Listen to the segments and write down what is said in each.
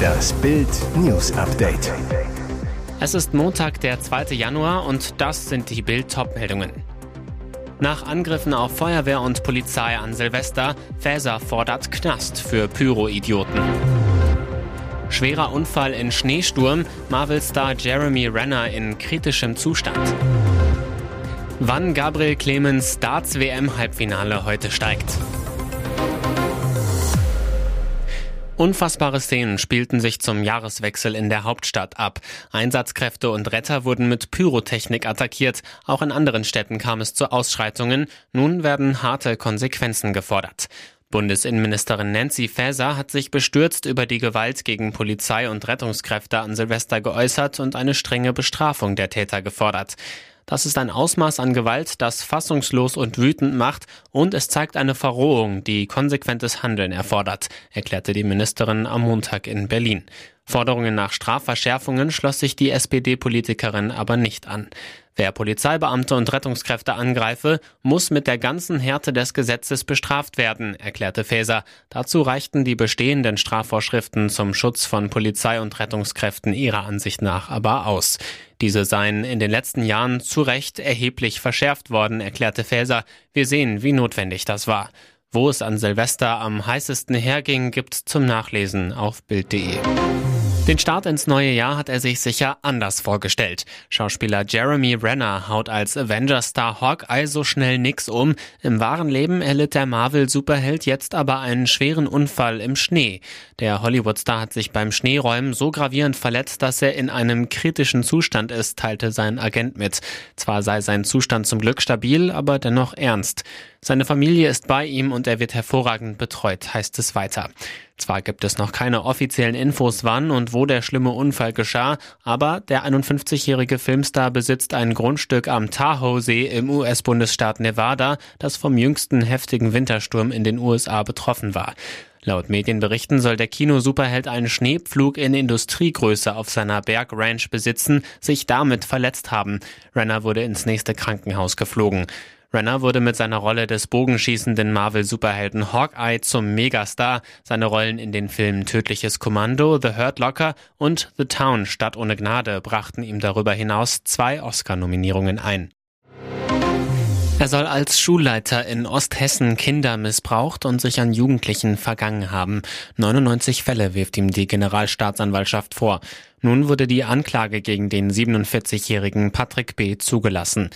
Das Bild News Update. Es ist Montag, der 2. Januar und das sind die Bild meldungen Nach Angriffen auf Feuerwehr und Polizei an Silvester, Faeser fordert Knast für Pyro-Idioten. Schwerer Unfall in Schneesturm, Marvel-Star Jeremy Renner in kritischem Zustand. Wann Gabriel Clemens Darts WM-Halbfinale heute steigt. Unfassbare Szenen spielten sich zum Jahreswechsel in der Hauptstadt ab. Einsatzkräfte und Retter wurden mit Pyrotechnik attackiert. Auch in anderen Städten kam es zu Ausschreitungen. Nun werden harte Konsequenzen gefordert. Bundesinnenministerin Nancy Faeser hat sich bestürzt über die Gewalt gegen Polizei und Rettungskräfte an Silvester geäußert und eine strenge Bestrafung der Täter gefordert. Das ist ein Ausmaß an Gewalt, das fassungslos und wütend macht und es zeigt eine Verrohung, die konsequentes Handeln erfordert, erklärte die Ministerin am Montag in Berlin. Forderungen nach Strafverschärfungen schloss sich die SPD-Politikerin aber nicht an. Wer Polizeibeamte und Rettungskräfte angreife, muss mit der ganzen Härte des Gesetzes bestraft werden, erklärte Faeser. Dazu reichten die bestehenden Strafvorschriften zum Schutz von Polizei und Rettungskräften ihrer Ansicht nach aber aus. Diese seien in den letzten Jahren zu Recht erheblich verschärft worden, erklärte Faeser. Wir sehen, wie notwendig das war. Wo es an Silvester am heißesten herging, gibt's zum Nachlesen auf Bild.de. Den Start ins neue Jahr hat er sich sicher anders vorgestellt. Schauspieler Jeremy Renner haut als Avenger-Star Hawkeye so schnell nix um. Im wahren Leben erlitt der Marvel-Superheld jetzt aber einen schweren Unfall im Schnee. Der Hollywood-Star hat sich beim Schneeräumen so gravierend verletzt, dass er in einem kritischen Zustand ist, teilte sein Agent mit. Zwar sei sein Zustand zum Glück stabil, aber dennoch ernst. Seine Familie ist bei ihm und er wird hervorragend betreut, heißt es weiter. Zwar gibt es noch keine offiziellen Infos, wann und wo der schlimme Unfall geschah, aber der 51-jährige Filmstar besitzt ein Grundstück am Tahoe-See im US-Bundesstaat Nevada, das vom jüngsten heftigen Wintersturm in den USA betroffen war. Laut Medienberichten soll der Kino-Superheld einen Schneepflug in Industriegröße auf seiner Bergranch besitzen, sich damit verletzt haben. Renner wurde ins nächste Krankenhaus geflogen. Renner wurde mit seiner Rolle des bogenschießenden Marvel-Superhelden Hawkeye zum Megastar. Seine Rollen in den Filmen Tödliches Kommando, The Hurt Locker und The Town Stadt ohne Gnade brachten ihm darüber hinaus zwei Oscar-Nominierungen ein. Er soll als Schulleiter in Osthessen Kinder missbraucht und sich an Jugendlichen vergangen haben. 99 Fälle wirft ihm die Generalstaatsanwaltschaft vor. Nun wurde die Anklage gegen den 47-jährigen Patrick B. zugelassen.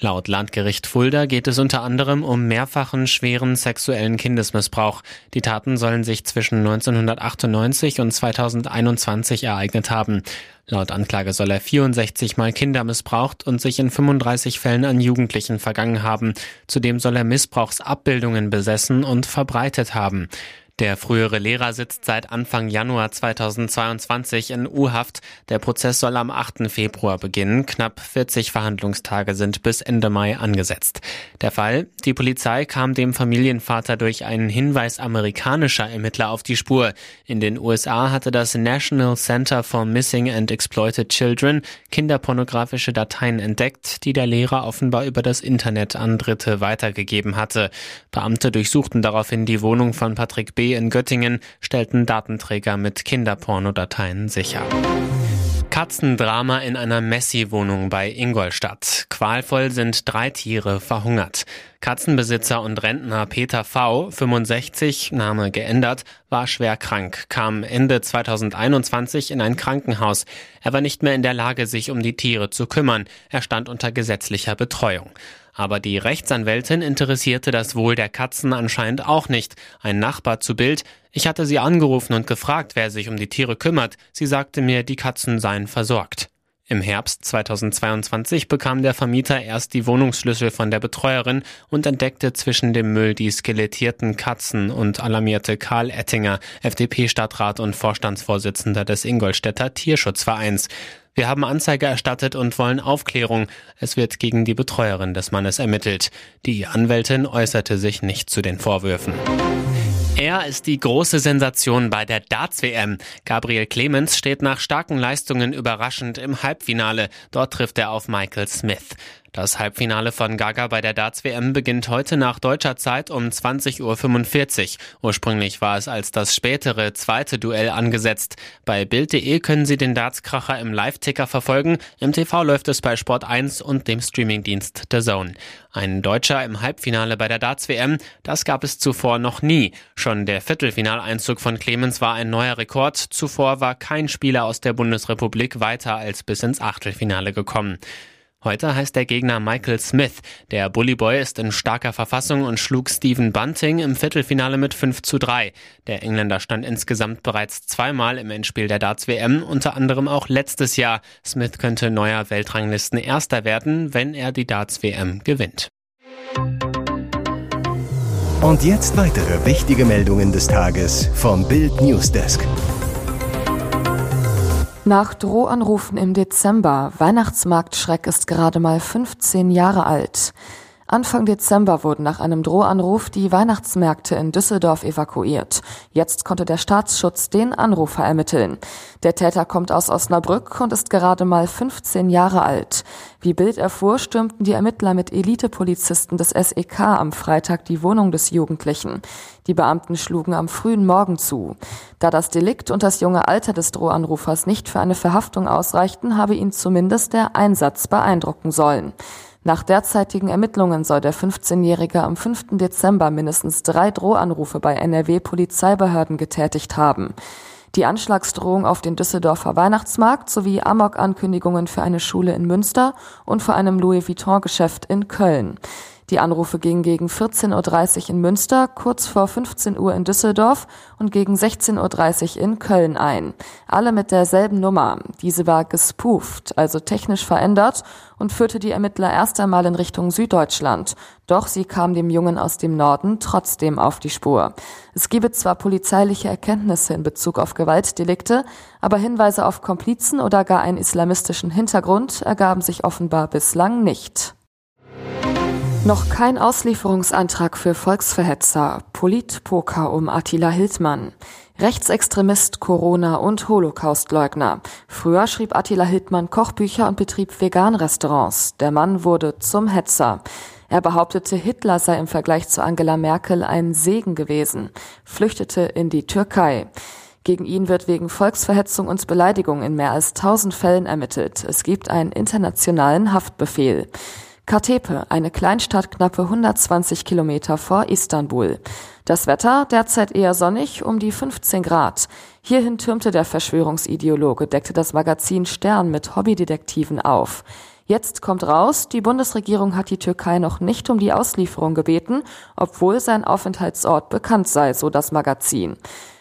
Laut Landgericht Fulda geht es unter anderem um mehrfachen schweren sexuellen Kindesmissbrauch. Die Taten sollen sich zwischen 1998 und 2021 ereignet haben. Laut Anklage soll er 64 Mal Kinder missbraucht und sich in 35 Fällen an Jugendlichen vergangen haben. Zudem soll er Missbrauchsabbildungen besessen und verbreitet haben. Der frühere Lehrer sitzt seit Anfang Januar 2022 in U-Haft. Der Prozess soll am 8. Februar beginnen. Knapp 40 Verhandlungstage sind bis Ende Mai angesetzt. Der Fall? Die Polizei kam dem Familienvater durch einen Hinweis amerikanischer Ermittler auf die Spur. In den USA hatte das National Center for Missing and Exploited Children kinderpornografische Dateien entdeckt, die der Lehrer offenbar über das Internet an Dritte weitergegeben hatte. Beamte durchsuchten daraufhin die Wohnung von Patrick B in Göttingen stellten Datenträger mit Kinderpornodateien sicher. Katzendrama in einer Messi-Wohnung bei Ingolstadt. Qualvoll sind drei Tiere verhungert. Katzenbesitzer und Rentner Peter V., 65, Name geändert, war schwer krank, kam Ende 2021 in ein Krankenhaus. Er war nicht mehr in der Lage, sich um die Tiere zu kümmern. Er stand unter gesetzlicher Betreuung. Aber die Rechtsanwältin interessierte das Wohl der Katzen anscheinend auch nicht. Ein Nachbar zu Bild, ich hatte sie angerufen und gefragt, wer sich um die Tiere kümmert. Sie sagte mir, die Katzen seien versorgt. Im Herbst 2022 bekam der Vermieter erst die Wohnungsschlüssel von der Betreuerin und entdeckte zwischen dem Müll die skelettierten Katzen und alarmierte Karl Ettinger, FDP-Stadtrat und Vorstandsvorsitzender des Ingolstädter Tierschutzvereins. Wir haben Anzeige erstattet und wollen Aufklärung. Es wird gegen die Betreuerin des Mannes ermittelt. Die Anwältin äußerte sich nicht zu den Vorwürfen. Er ist die große Sensation bei der Darts-WM. Gabriel Clemens steht nach starken Leistungen überraschend im Halbfinale. Dort trifft er auf Michael Smith. Das Halbfinale von Gaga bei der Darts-WM beginnt heute nach deutscher Zeit um 20.45 Uhr. Ursprünglich war es als das spätere zweite Duell angesetzt. Bei Bild.de können Sie den Darts-Kracher im Live-Ticker verfolgen. Im TV läuft es bei Sport 1 und dem Streamingdienst The Zone. Ein Deutscher im Halbfinale bei der Darts-WM, das gab es zuvor noch nie. Schon der Viertelfinaleinzug von Clemens war ein neuer Rekord. Zuvor war kein Spieler aus der Bundesrepublik weiter als bis ins Achtelfinale gekommen. Heute heißt der Gegner Michael Smith. Der Bullyboy ist in starker Verfassung und schlug Stephen Bunting im Viertelfinale mit 5 zu 3. Der Engländer stand insgesamt bereits zweimal im Endspiel der Darts WM, unter anderem auch letztes Jahr. Smith könnte neuer Weltranglisten Erster werden, wenn er die Darts WM gewinnt. Und jetzt weitere wichtige Meldungen des Tages vom Bild Newsdesk. Nach Drohanrufen im Dezember, Weihnachtsmarktschreck ist gerade mal 15 Jahre alt. Anfang Dezember wurden nach einem Drohanruf die Weihnachtsmärkte in Düsseldorf evakuiert. Jetzt konnte der Staatsschutz den Anrufer ermitteln. Der Täter kommt aus Osnabrück und ist gerade mal 15 Jahre alt. Wie Bild erfuhr, stürmten die Ermittler mit Elitepolizisten des SEK am Freitag die Wohnung des Jugendlichen. Die Beamten schlugen am frühen Morgen zu. Da das Delikt und das junge Alter des Drohanrufers nicht für eine Verhaftung ausreichten, habe ihn zumindest der Einsatz beeindrucken sollen. Nach derzeitigen Ermittlungen soll der 15-Jährige am 5. Dezember mindestens drei Drohanrufe bei NRW-Polizeibehörden getätigt haben. Die Anschlagsdrohung auf den Düsseldorfer Weihnachtsmarkt sowie Amok-Ankündigungen für eine Schule in Münster und vor einem Louis Vuitton-Geschäft in Köln. Die Anrufe gingen gegen 14.30 Uhr in Münster, kurz vor 15 Uhr in Düsseldorf und gegen 16.30 Uhr in Köln ein. Alle mit derselben Nummer. Diese war gespooft, also technisch verändert und führte die Ermittler erst einmal in Richtung Süddeutschland. Doch sie kam dem Jungen aus dem Norden trotzdem auf die Spur. Es gebe zwar polizeiliche Erkenntnisse in Bezug auf Gewaltdelikte, aber Hinweise auf Komplizen oder gar einen islamistischen Hintergrund ergaben sich offenbar bislang nicht. Noch kein Auslieferungsantrag für Volksverhetzer, Politpoker um Attila Hildmann. Rechtsextremist, Corona und Holocaustleugner. Früher schrieb Attila Hildmann Kochbücher und betrieb Vegan-Restaurants. Der Mann wurde zum Hetzer. Er behauptete, Hitler sei im Vergleich zu Angela Merkel ein Segen gewesen, flüchtete in die Türkei. Gegen ihn wird wegen Volksverhetzung und Beleidigung in mehr als tausend Fällen ermittelt. Es gibt einen internationalen Haftbefehl. Katepe, eine Kleinstadt knappe 120 Kilometer vor Istanbul. Das Wetter derzeit eher sonnig, um die 15 Grad. Hierhin türmte der Verschwörungsideologe, deckte das Magazin Stern mit Hobbydetektiven auf. Jetzt kommt raus, die Bundesregierung hat die Türkei noch nicht um die Auslieferung gebeten, obwohl sein Aufenthaltsort bekannt sei, so das Magazin.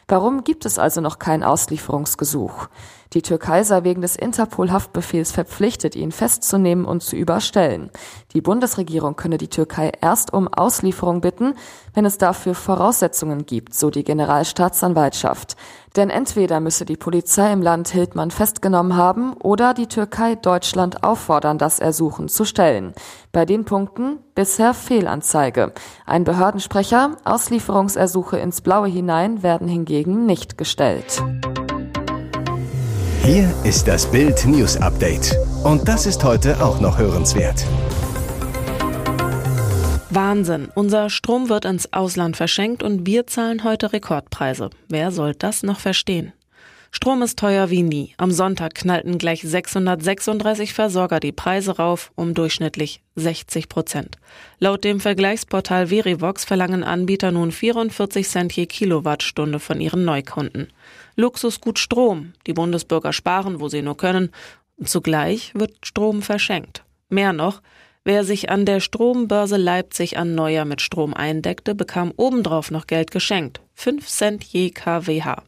Warum gibt es also noch kein Auslieferungsgesuch? Die Türkei sei wegen des Interpol-Haftbefehls verpflichtet, ihn festzunehmen und zu überstellen. Die Bundesregierung könne die Türkei erst um Auslieferung bitten, wenn es dafür Voraussetzungen gibt, so die Generalstaatsanwaltschaft. Denn entweder müsse die Polizei im Land Hildmann festgenommen haben oder die Türkei Deutschland auffordern, das Ersuchen zu stellen. Bei den Punkten bisher Fehlanzeige. Ein Behördensprecher, Auslieferungsersuche ins Blaue hinein werden hingegen nicht gestellt. Hier ist das Bild News Update. Und das ist heute auch noch hörenswert. Wahnsinn. Unser Strom wird ins Ausland verschenkt und wir zahlen heute Rekordpreise. Wer soll das noch verstehen? Strom ist teuer wie nie. Am Sonntag knallten gleich 636 Versorger die Preise rauf um durchschnittlich 60 Prozent. Laut dem Vergleichsportal Verivox verlangen Anbieter nun 44 Cent je Kilowattstunde von ihren Neukunden. Luxusgut Strom. Die Bundesbürger sparen, wo sie nur können. Und zugleich wird Strom verschenkt. Mehr noch, wer sich an der Strombörse Leipzig an Neujahr mit Strom eindeckte, bekam obendrauf noch Geld geschenkt. 5 Cent je kWh.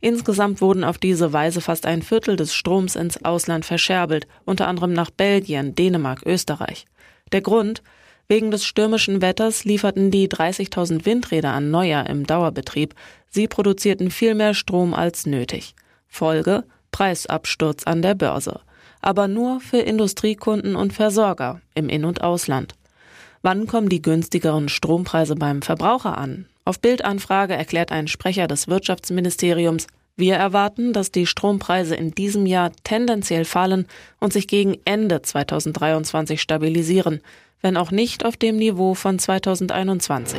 Insgesamt wurden auf diese Weise fast ein Viertel des Stroms ins Ausland verscherbelt, unter anderem nach Belgien, Dänemark, Österreich. Der Grund? Wegen des stürmischen Wetters lieferten die 30.000 Windräder an Neujahr im Dauerbetrieb. Sie produzierten viel mehr Strom als nötig. Folge Preisabsturz an der Börse. Aber nur für Industriekunden und Versorger im In- und Ausland. Wann kommen die günstigeren Strompreise beim Verbraucher an? Auf Bildanfrage erklärt ein Sprecher des Wirtschaftsministeriums, Wir erwarten, dass die Strompreise in diesem Jahr tendenziell fallen und sich gegen Ende 2023 stabilisieren, wenn auch nicht auf dem Niveau von 2021.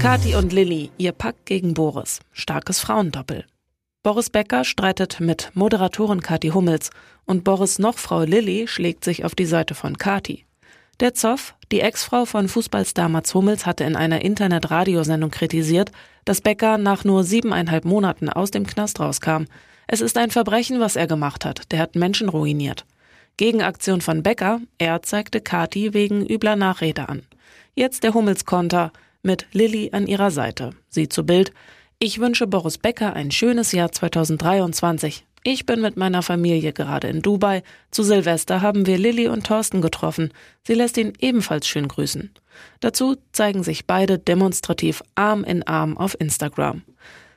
Kati und Lilly, ihr Pakt gegen Boris. Starkes Frauendoppel. Boris Becker streitet mit Moderatorin Kati Hummels und Boris noch Frau Lilly schlägt sich auf die Seite von Kati. Der Zoff, die Ex-Frau von Fußballstar Mats Hummels, hatte in einer Internet-Radiosendung kritisiert, dass Becker nach nur siebeneinhalb Monaten aus dem Knast rauskam. Es ist ein Verbrechen, was er gemacht hat. Der hat Menschen ruiniert. Gegenaktion von Becker, er zeigte Kati wegen übler Nachrede an. Jetzt der Hummels-Konter mit Lilly an ihrer Seite. Sie zu Bild. Ich wünsche Boris Becker ein schönes Jahr 2023. Ich bin mit meiner Familie gerade in Dubai. Zu Silvester haben wir Lilly und Thorsten getroffen. Sie lässt ihn ebenfalls schön grüßen. Dazu zeigen sich beide demonstrativ Arm in Arm auf Instagram.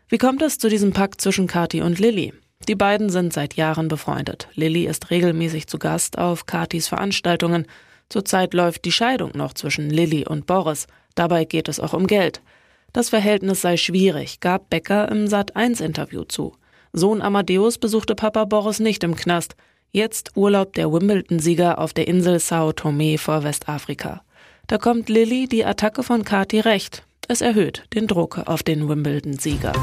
Wie kommt es zu diesem Pakt zwischen Kati und Lilly? Die beiden sind seit Jahren befreundet. Lilly ist regelmäßig zu Gast auf Katis Veranstaltungen. Zurzeit läuft die Scheidung noch zwischen Lilly und Boris. Dabei geht es auch um Geld. Das Verhältnis sei schwierig, gab Becker im Sat1-Interview zu. Sohn Amadeus besuchte Papa Boris nicht im Knast. Jetzt urlaubt der Wimbledon-Sieger auf der Insel Sao Tome vor Westafrika. Da kommt Lilly die Attacke von Kati recht. Es erhöht den Druck auf den Wimbledon-Sieger.